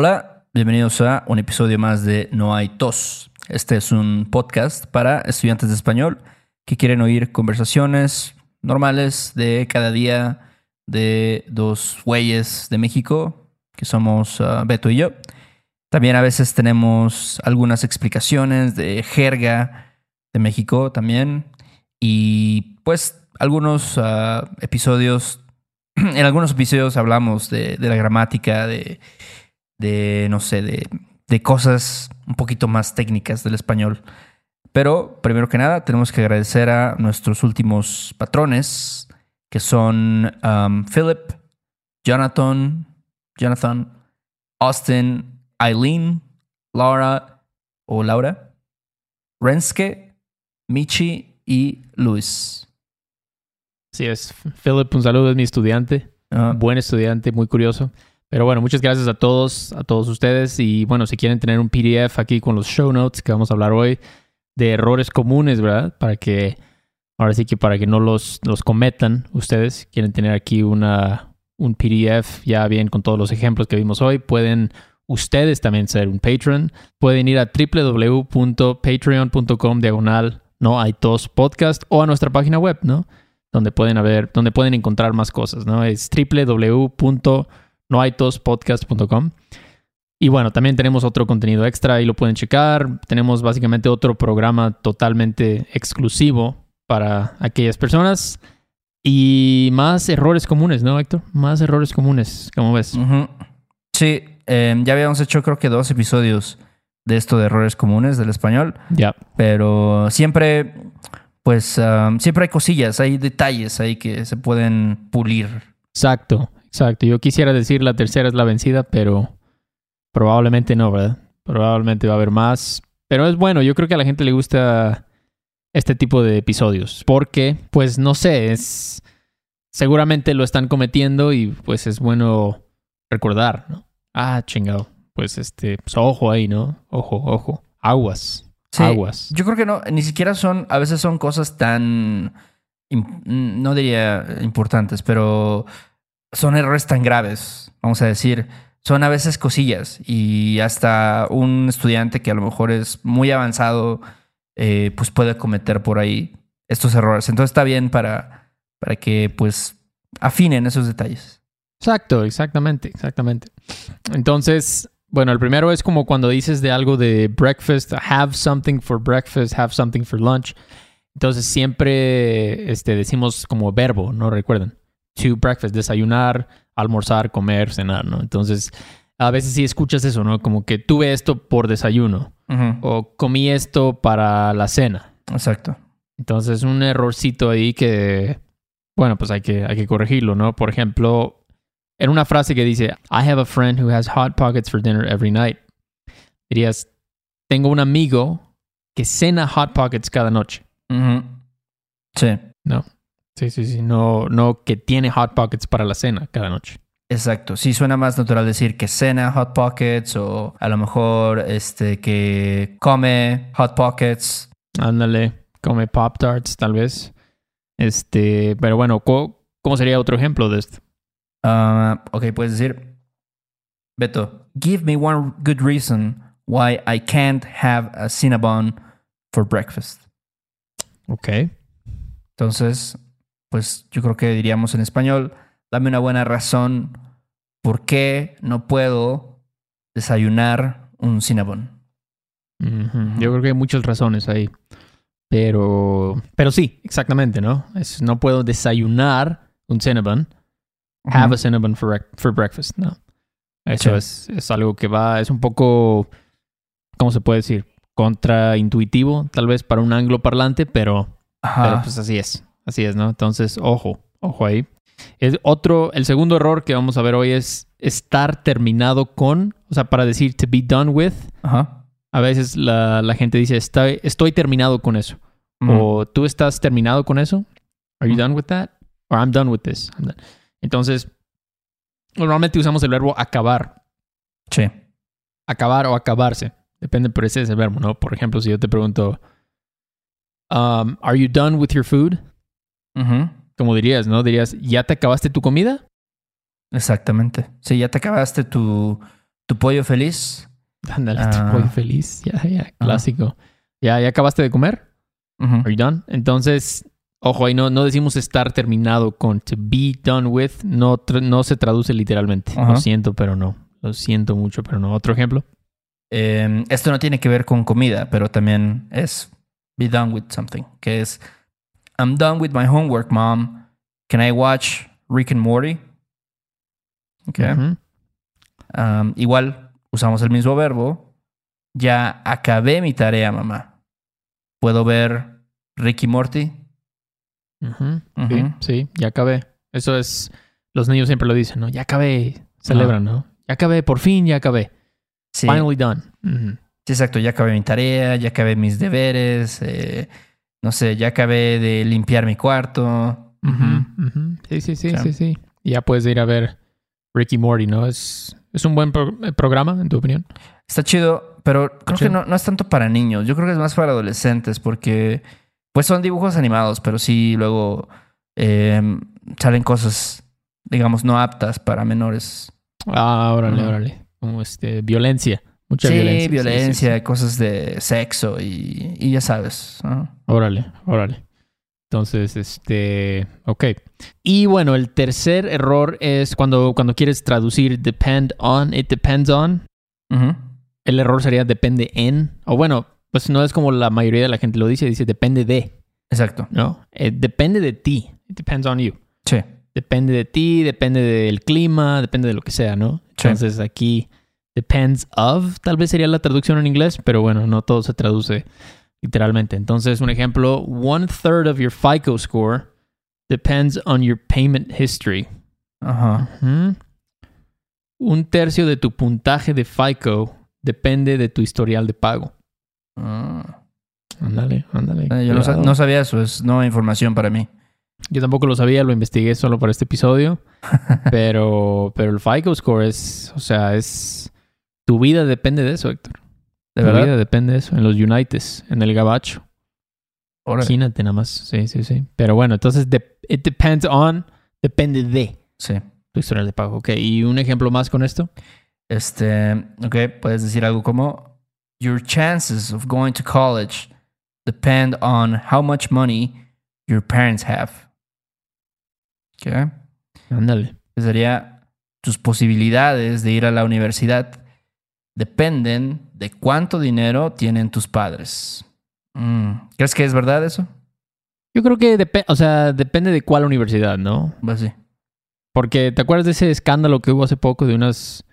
Hola, bienvenidos a un episodio más de No hay tos. Este es un podcast para estudiantes de español que quieren oír conversaciones normales de cada día de dos güeyes de México, que somos uh, Beto y yo. También a veces tenemos algunas explicaciones de jerga de México también. Y pues algunos uh, episodios, en algunos episodios hablamos de, de la gramática, de, de no sé, de, de, cosas un poquito más técnicas del español. Pero primero que nada tenemos que agradecer a nuestros últimos patrones, que son um, Philip, Jonathan, Jonathan, Austin, Eileen, Laura o Laura, Renske, Michi y Luis. Sí, es. Philip, un saludo, es mi estudiante. Uh, Buen estudiante, muy curioso. Pero bueno, muchas gracias a todos, a todos ustedes. Y bueno, si quieren tener un PDF aquí con los show notes que vamos a hablar hoy de errores comunes, ¿verdad? Para que, ahora sí que para que no los, los cometan ustedes, quieren tener aquí una, un PDF ya bien con todos los ejemplos que vimos hoy, pueden ustedes también ser un patron. Pueden ir a www.patreon.com diagonal no hay tos podcast o a nuestra página web, ¿no? Donde pueden haber, donde pueden encontrar más cosas, ¿no? Es www.noaitospodcast.com. Y bueno, también tenemos otro contenido extra y lo pueden checar. Tenemos básicamente otro programa totalmente exclusivo para aquellas personas. Y más errores comunes, ¿no, Héctor? Más errores comunes, ¿cómo ves? Uh -huh. Sí, eh, ya habíamos hecho creo que dos episodios de esto de errores comunes del español. Ya. Yeah. Pero siempre, pues, um, siempre hay cosillas, hay detalles ahí que se pueden pulir. Exacto, exacto. Yo quisiera decir la tercera es la vencida, pero probablemente no, ¿verdad? Probablemente va a haber más. Pero es bueno, yo creo que a la gente le gusta este tipo de episodios. Porque, pues, no sé, es... Seguramente lo están cometiendo y pues es bueno recordar, ¿no? Ah, chingado. Pues este, pues ojo ahí, ¿no? Ojo, ojo. Aguas. Sí, aguas. Yo creo que no, ni siquiera son, a veces son cosas tan, no diría importantes, pero son errores tan graves, vamos a decir. Son a veces cosillas y hasta un estudiante que a lo mejor es muy avanzado, eh, pues puede cometer por ahí estos errores. Entonces está bien para, para que pues afinen esos detalles. Exacto, exactamente, exactamente. Entonces, bueno, el primero es como cuando dices de algo de breakfast, have something for breakfast, have something for lunch. Entonces siempre este, decimos como verbo, ¿no? Recuerden. To breakfast, desayunar, almorzar, comer, cenar, ¿no? Entonces, a veces sí escuchas eso, ¿no? Como que tuve esto por desayuno uh -huh. o comí esto para la cena. Exacto. Entonces, un errorcito ahí que, bueno, pues hay que, hay que corregirlo, ¿no? Por ejemplo, en una frase que dice, I have a friend who has hot pockets for dinner every night. Dirías, tengo un amigo que cena hot pockets cada noche. Uh -huh. Sí. No. Sí, sí, sí. No, no que tiene hot pockets para la cena cada noche. Exacto. Sí, suena más natural decir que cena hot pockets o a lo mejor este que come hot pockets. Ándale, come pop tarts tal vez. Este, pero bueno, ¿cómo sería otro ejemplo de esto? Uh, ok, puedes decir, Beto, give me one good reason why I can't have a Cinnabon for breakfast. Ok. Entonces, pues yo creo que diríamos en español, dame una buena razón por qué no puedo desayunar un Cinnabon. Uh -huh. Yo creo que hay muchas razones ahí. Pero, pero sí, exactamente, ¿no? Es, no puedo desayunar un Cinnabon have a cinnamon for, for breakfast. No. Eso sí. es, es, algo que va, es un poco, ¿cómo se puede decir? Contraintuitivo, tal vez para un angloparlante, pero, pero pues así es. Así es, ¿no? Entonces, ojo, ojo ahí. Es otro, el segundo error que vamos a ver hoy es estar terminado con, o sea, para decir to be done with. Ajá. A veces la, la gente dice, estoy, estoy terminado con eso. Mm. O tú estás terminado con eso. Are you mm. done with that? Or I'm done with this. Done. Entonces, normalmente usamos el verbo acabar. Sí. Acabar o acabarse. Depende, pero ese es el verbo, ¿no? Por ejemplo, si yo te pregunto, um, ¿Are you done with your food? Uh -huh. Como dirías, ¿no? Dirías, ¿ya te acabaste tu comida? Exactamente. Sí, ya te acabaste tu, tu pollo feliz. Ándale, Ah. tu pollo feliz. Ya, ya, clásico. ¿Ya, ¿Ya acabaste de comer? Are you done? Entonces, ojo, ahí no, no decimos estar terminado con to be done with. No, no se traduce literalmente. Lo siento, pero no. Lo siento mucho, pero no. Otro ejemplo. Eh, esto no tiene que ver con comida, pero también es be done with something, que es I'm done with my homework, mom. Can I watch Rick and Morty? Ok. Ujú. Um, igual usamos el mismo verbo. Ya acabé mi tarea, mamá. ¿Puedo ver Rick y Morty? Sí, sí, ya acabé. Eso es. Los niños siempre lo dicen, ¿no? Ya acabé. Celebran, ¿no? Ya acabé, por fin ya acabé. Sí, Finally done. Sí, exacto. Ya acabé mi tarea, ya acabé mis deberes. eh, no sé, ya acabé de limpiar mi cuarto. Ujú. Sí, sí, sí, Sí. sí, ya puedes ir a ver Ricky Morty, ¿no? Es, es un buen pro- eh, programa, en tu opinión. Está chido, pero creo chido. que no, no es tanto para niños. Yo creo que es más para adolescentes porque pues son dibujos animados, pero sí luego eh, salen cosas, digamos, no aptas para menores. Ah, órale, órale. Como este, violencia. Mucha sí, violencia. violencia, sí, sí, sí. cosas de sexo y, y ya sabes. ¿no? Órale, órale. Entonces, este, ok. Y bueno, el tercer error es cuando, cuando quieres traducir depend on, it depends on. El error sería depende en. O bueno, pues no es como la mayoría de la gente lo dice, dice depende de, Exacto. ¿no? Eh, depende de ti. It depends on you. Sí. Depende de ti, depende del clima, depende de lo que sea, ¿no? Sí. Entonces aquí depends of, tal vez sería la traducción en inglés, pero bueno, no todo se traduce literalmente. Entonces, un ejemplo, one third of your FICO score depends on your payment history. Ajá. Un tercio de tu puntaje de FICO depende de tu historial de pago. Ah. Ándale, ándale. Eh, Yo no, no sabía eso, es nueva información para mí. Yo tampoco lo sabía, lo investigué solo para este episodio. pero, pero el FICO score es, o sea, es. Tu vida depende de eso, Héctor. ¿De tu verdad? vida depende de eso. En los Unites, en el Gabacho. Órale. Imagínate nada más. Sí, sí, sí. Pero bueno, entonces, de- it depends on, depende de Sí. tu historial de pago. Ok, y un ejemplo más con esto. Este, ok, puedes decir algo como Your chances of going to college depend on how much money your parents have. Ok. Ándale. Sería tus posibilidades de ir a la universidad dependen de cuánto dinero tienen tus padres. Mm, ¿Crees que es verdad eso? Yo creo que depende, o sea, depende de cuál universidad, ¿no? Pues sí. Porque ¿te acuerdas de ese escándalo que hubo hace poco de unos,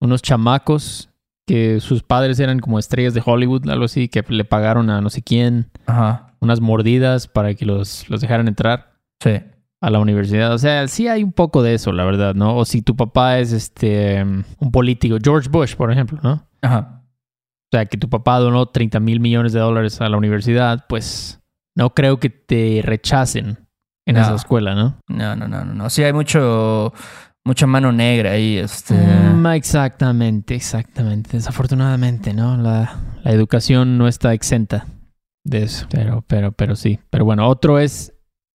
unos chamacos que sus padres eran como estrellas de Hollywood, algo así, que le pagaron a no sé quién Ajá. unas mordidas para que los, los dejaran entrar Sí. A la universidad? O sea, sí hay un poco de eso, la verdad, ¿no? O si tu papá es este un político, George Bush, por ejemplo, ¿no? Ajá. O sea, que tu papá donó 30 mil millones de dólares a la universidad, pues no creo que te rechacen en No. esa escuela, ¿no? No, no, no, no, no. Sí, hay mucho, mucha mano negra ahí. Este. Mm, exactamente, exactamente. Desafortunadamente, ¿no? La, la educación no está exenta de eso. Pero, pero, pero sí. Pero bueno, otro es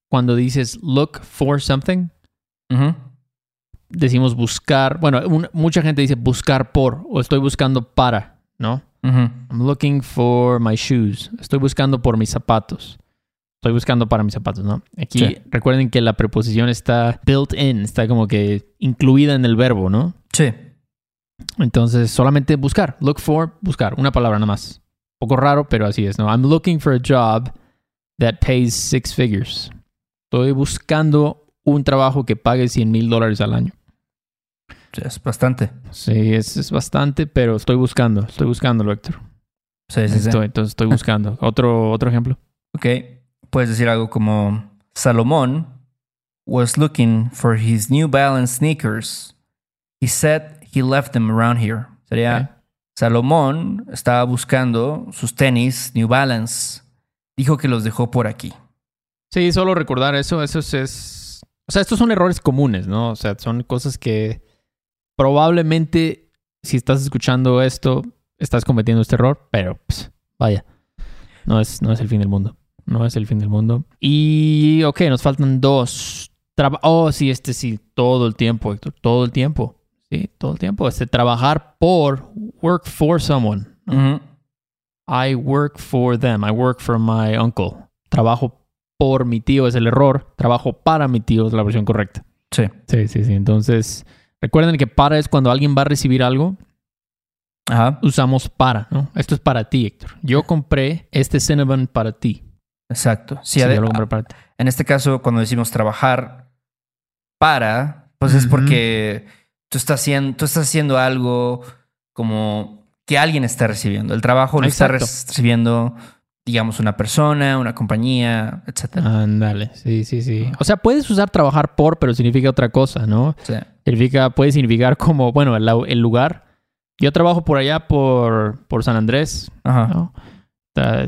cuando dices look for something, decimos buscar. Bueno, un- mucha gente dice buscar por o estoy buscando para, ¿no? I'm looking for my shoes. Estoy buscando por mis zapatos. Estoy buscando para mis zapatos, ¿no? Aquí Sí. recuerden que la preposición está built in, está como que incluida en el verbo, ¿no? Sí. Entonces, solamente buscar. Look for, buscar. Una palabra nada más. Poco raro, pero así es, ¿no? I'm looking for a job that pays six figures. Estoy buscando un trabajo que pague 100 mil dólares al año. Es bastante. Sí, es, es bastante, pero estoy buscando. Estoy buscando, Héctor. Sí, sí, sí. Estoy, entonces estoy buscando. otro, otro ejemplo. Ok. Puedes decir algo como Salomón was looking for his New Balance sneakers. He said he left them around here. Sería. Salomón estaba buscando sus tenis New Balance. Dijo que los dejó por aquí. Sí, solo recordar eso. Eso es, es- O sea, estos son errores comunes, ¿no? O sea, son cosas que probablemente si estás escuchando esto, estás cometiendo este error, pero pues, vaya, no es, no es el fin del mundo. No es el fin del mundo. Y, ok, nos faltan dos. Traba- oh, sí, este sí, todo el tiempo, Héctor, todo el tiempo. Sí, todo el tiempo. Este, trabajar por, work for someone. I work for them. I work for my uncle. Trabajo por mi tío es el error. Trabajo para mi tío es la versión correcta. Sí. Sí, sí, sí. Entonces, recuerden que para es cuando alguien va a recibir algo, Ajá. usamos para, ¿no? Esto es para ti, Héctor. Yo compré este Cinnabon para ti. Exacto. Sí, Sí, ade- yo lo compré para ti. En este caso, cuando decimos trabajar para, pues es porque tú estás haciendo, tú estás haciendo algo como que alguien está recibiendo. El trabajo lo está Exacto. recibiendo, digamos, una persona, una compañía, etcétera. Ándale, sí, sí, sí. O sea, puedes usar trabajar por, pero significa otra cosa, ¿no? Sí. Significa, puede significar como, bueno, el, lugar. Yo trabajo por allá por, por San Andrés, Ajá. ¿no?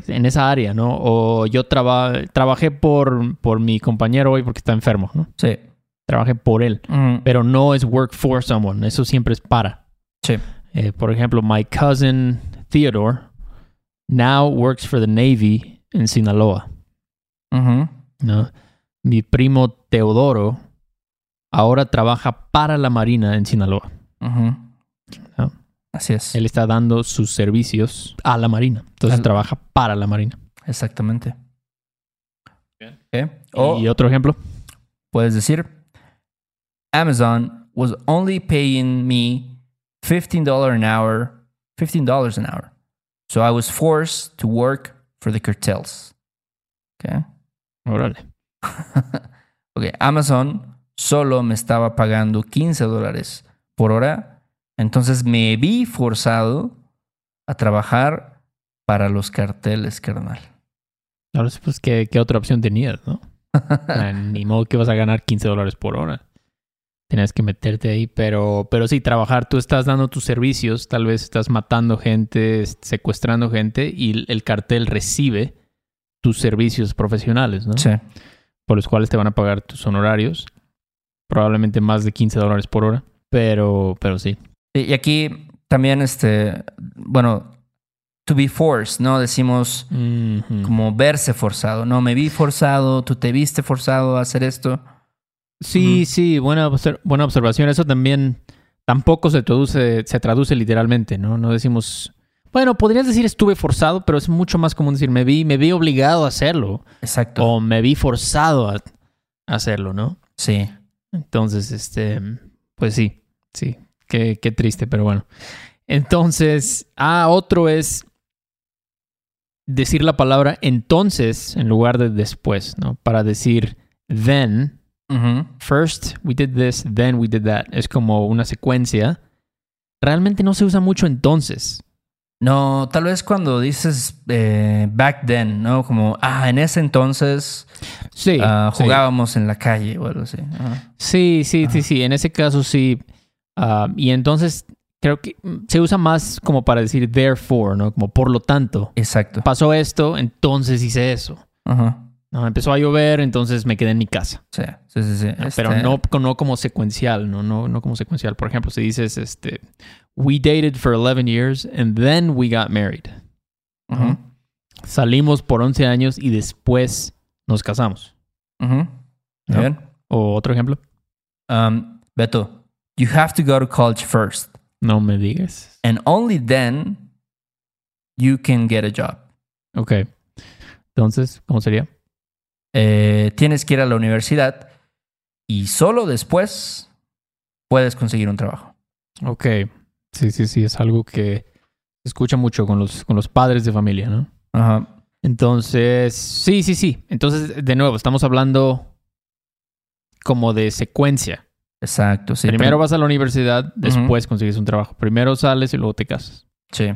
En esa área, ¿no? O yo traba- trabajé por, por mi compañero hoy porque está enfermo, ¿no? Sí. Trabajé por él. Ujú. Pero no es work for someone. Eso siempre es para. Sí. Eh, por ejemplo, my cousin Theodore now works for the Navy in Sinaloa. ¿no? Mi primo Teodoro ahora trabaja para la Marina en Sinaloa. No. Así es. Él está dando sus servicios a la Marina. Entonces Al- trabaja para la Marina. Exactamente. Bien. Ok. O Y otro ejemplo. puedes decir, Amazon was only paying me $15 an hour, $15 an hour. So I was forced to work for the cartels. Okay. Órale. ok, Amazon solo me estaba pagando 15 dólares por hora, entonces me vi forzado a trabajar para los carteles, carnal. Ahora sí, pues, ¿qué, qué otra opción tenías, no? Ni modo que vas a ganar 15 dólares por hora. Tenías que meterte ahí, pero, pero sí, trabajar, tú estás dando tus servicios, tal vez estás matando gente, secuestrando gente y el cartel recibe tus servicios profesionales, ¿no? Sí, por los cuales te van a pagar tus honorarios. Probablemente más de 15 dólares por hora. Pero, pero sí. Y aquí también, este, bueno, to be forced, ¿no? Decimos como verse forzado, ¿no? Me vi forzado, tú te viste forzado a hacer esto. Sí, sí, buena, buena observación. Eso también tampoco se traduce, se traduce literalmente, ¿no? No decimos. Bueno, podrías decir estuve forzado, pero es mucho más común decir me vi, me vi obligado a hacerlo. Exacto. O me vi forzado a, a hacerlo, ¿no? Sí. Entonces, este, pues sí, sí, qué, qué triste, pero bueno. Entonces, ah, otro es decir la palabra entonces en lugar de después, ¿no? Para decir then, First we did this, then we did that. Es como una secuencia. Realmente no se usa mucho entonces. No, tal vez cuando dices eh, back then, ¿no? Como, ah, en ese entonces Sí, ah, sí. jugábamos en la calle o algo así. Sí, sí, sí, sí. En ese caso sí. Ah, y entonces creo que se usa más como para decir therefore, ¿no? Como por lo tanto. Exacto. Pasó esto, entonces hice eso. Ajá. No, empezó a llover, entonces me quedé en mi casa. Sí, sí, sí. sí. Pero Este, no, no como secuencial, ¿no? No, no como secuencial. Por ejemplo, si dices, este, we dated for 11 years and then we got married. Salimos por 11 años y después nos casamos. bien. O otro ejemplo. Um, Beto, you have to go to college first. No me digas. And only then you can get a job. Ok. Entonces, ¿cómo sería? Eh, tienes que ir a la universidad y solo después puedes conseguir un trabajo. Ok. Sí, sí, sí. Es algo que se escucha mucho con los, con los padres de familia, ¿no? Ajá. Entonces, sí, sí, sí. Entonces, de nuevo, estamos hablando como de secuencia. Exacto. Sí, Primero vas a la universidad, después consigues un trabajo. Primero sales y luego te casas. Sí.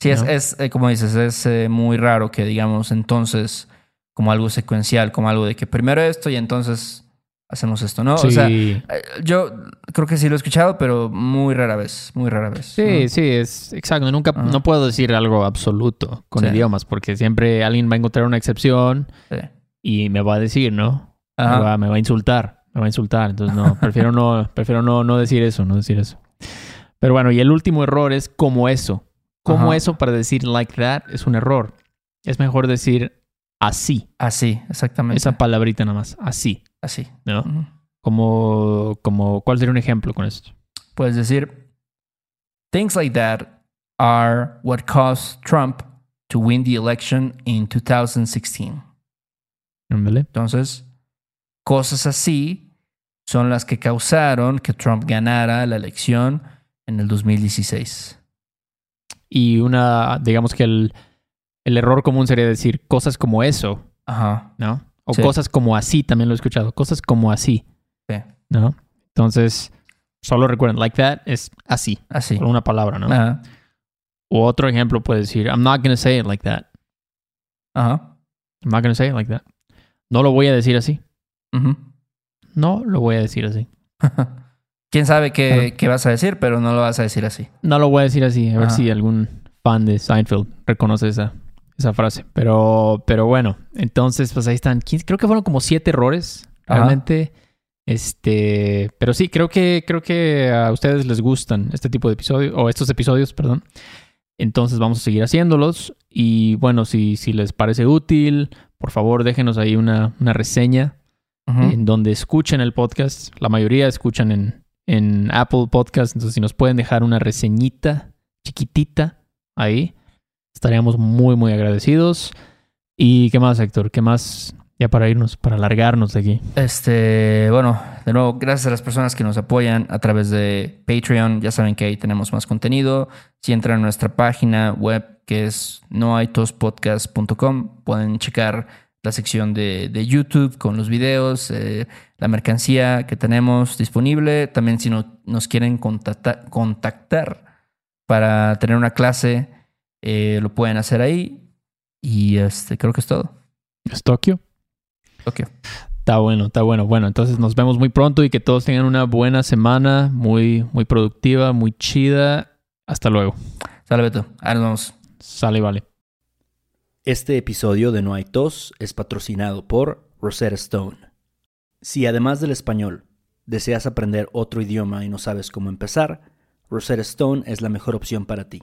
Sí, es, ¿No? es, eh, como dices, es eh, muy raro que digamos entonces como algo secuencial, como algo de que primero esto y entonces hacemos esto, ¿no? sí, O sea, eh, yo creo que sí lo he escuchado, pero muy rara vez, muy rara vez. sí, ¿no? sí, es exacto. Nunca, Ajá. no puedo decir algo absoluto con Sí. idiomas porque siempre alguien va a encontrar una excepción Sí. y me va a decir, ¿no? Me Ajá. va, me va a insultar, me va a insultar. Entonces, no, prefiero no, prefiero no, no decir eso, no decir eso. Pero bueno, y el último error es como eso. Como Ajá. eso para decir like that es un error. Es mejor decir así. Así, exactamente. Esa palabrita nada más. Así. Así. ¿no? Como, como, ¿cuál sería un ejemplo con esto? puedes decir, things like that are what caused Trump to win the election in 2016. Ándale. Entonces, cosas así son las que causaron que Trump ganara la elección en el 2016. Y una, digamos que el, el error común sería decir cosas como eso, Ajá. ¿no? O Sí. cosas como así, también lo he escuchado. Cosas como así, Sí. ¿no? Entonces, solo recuerden, like that es así, Así. con una palabra, ¿no? Ajá. O otro ejemplo puede decir, I'm not going to say it like that. Ajá. I'm not going to say it like that. No lo voy a decir así. No lo voy a decir así. Quién sabe qué, Claro. qué vas a decir, pero no lo vas a decir así. No lo voy a decir así. A ver si algún fan de Seinfeld reconoce esa, esa frase. Pero, pero bueno, entonces, pues ahí están. Creo que fueron como siete errores, Ajá. realmente. Este, pero sí, creo que, creo que a ustedes les gustan este tipo de episodios, o estos episodios, perdón. Entonces vamos a seguir haciéndolos. Y bueno, si, si les parece útil, por favor déjenos ahí una, una reseña en donde escuchen el podcast. La mayoría escuchan en, en Apple Podcast. Entonces, si nos pueden dejar una reseñita chiquitita ahí, estaríamos muy, muy agradecidos. ¿Y qué más, Héctor? ¿Qué más? Ya para irnos, para largarnos de aquí. Este, bueno, de nuevo, gracias a las personas que nos apoyan a través de Patreon. Ya saben que ahí tenemos más contenido. Si entran a nuestra página web que es noaitospodcast.com, pueden checar la sección de, de YouTube con los videos, eh, la mercancía que tenemos disponible. También si no- nos quieren contacta- contactar para tener una clase, eh, lo pueden hacer ahí. Y este, creo que es todo. ¿Es Tokio? Ok. Está bueno, está bueno. Bueno, entonces nos vemos muy pronto y que todos tengan una buena semana, muy, muy productiva, muy chida. Hasta luego. Sale, Beto. Ahí nos vemos. Sale, y vale. Este episodio de No hay tos es patrocinado por Rosetta Stone. Si además del español deseas aprender otro idioma y no sabes cómo empezar, Rosetta Stone es la mejor opción para ti.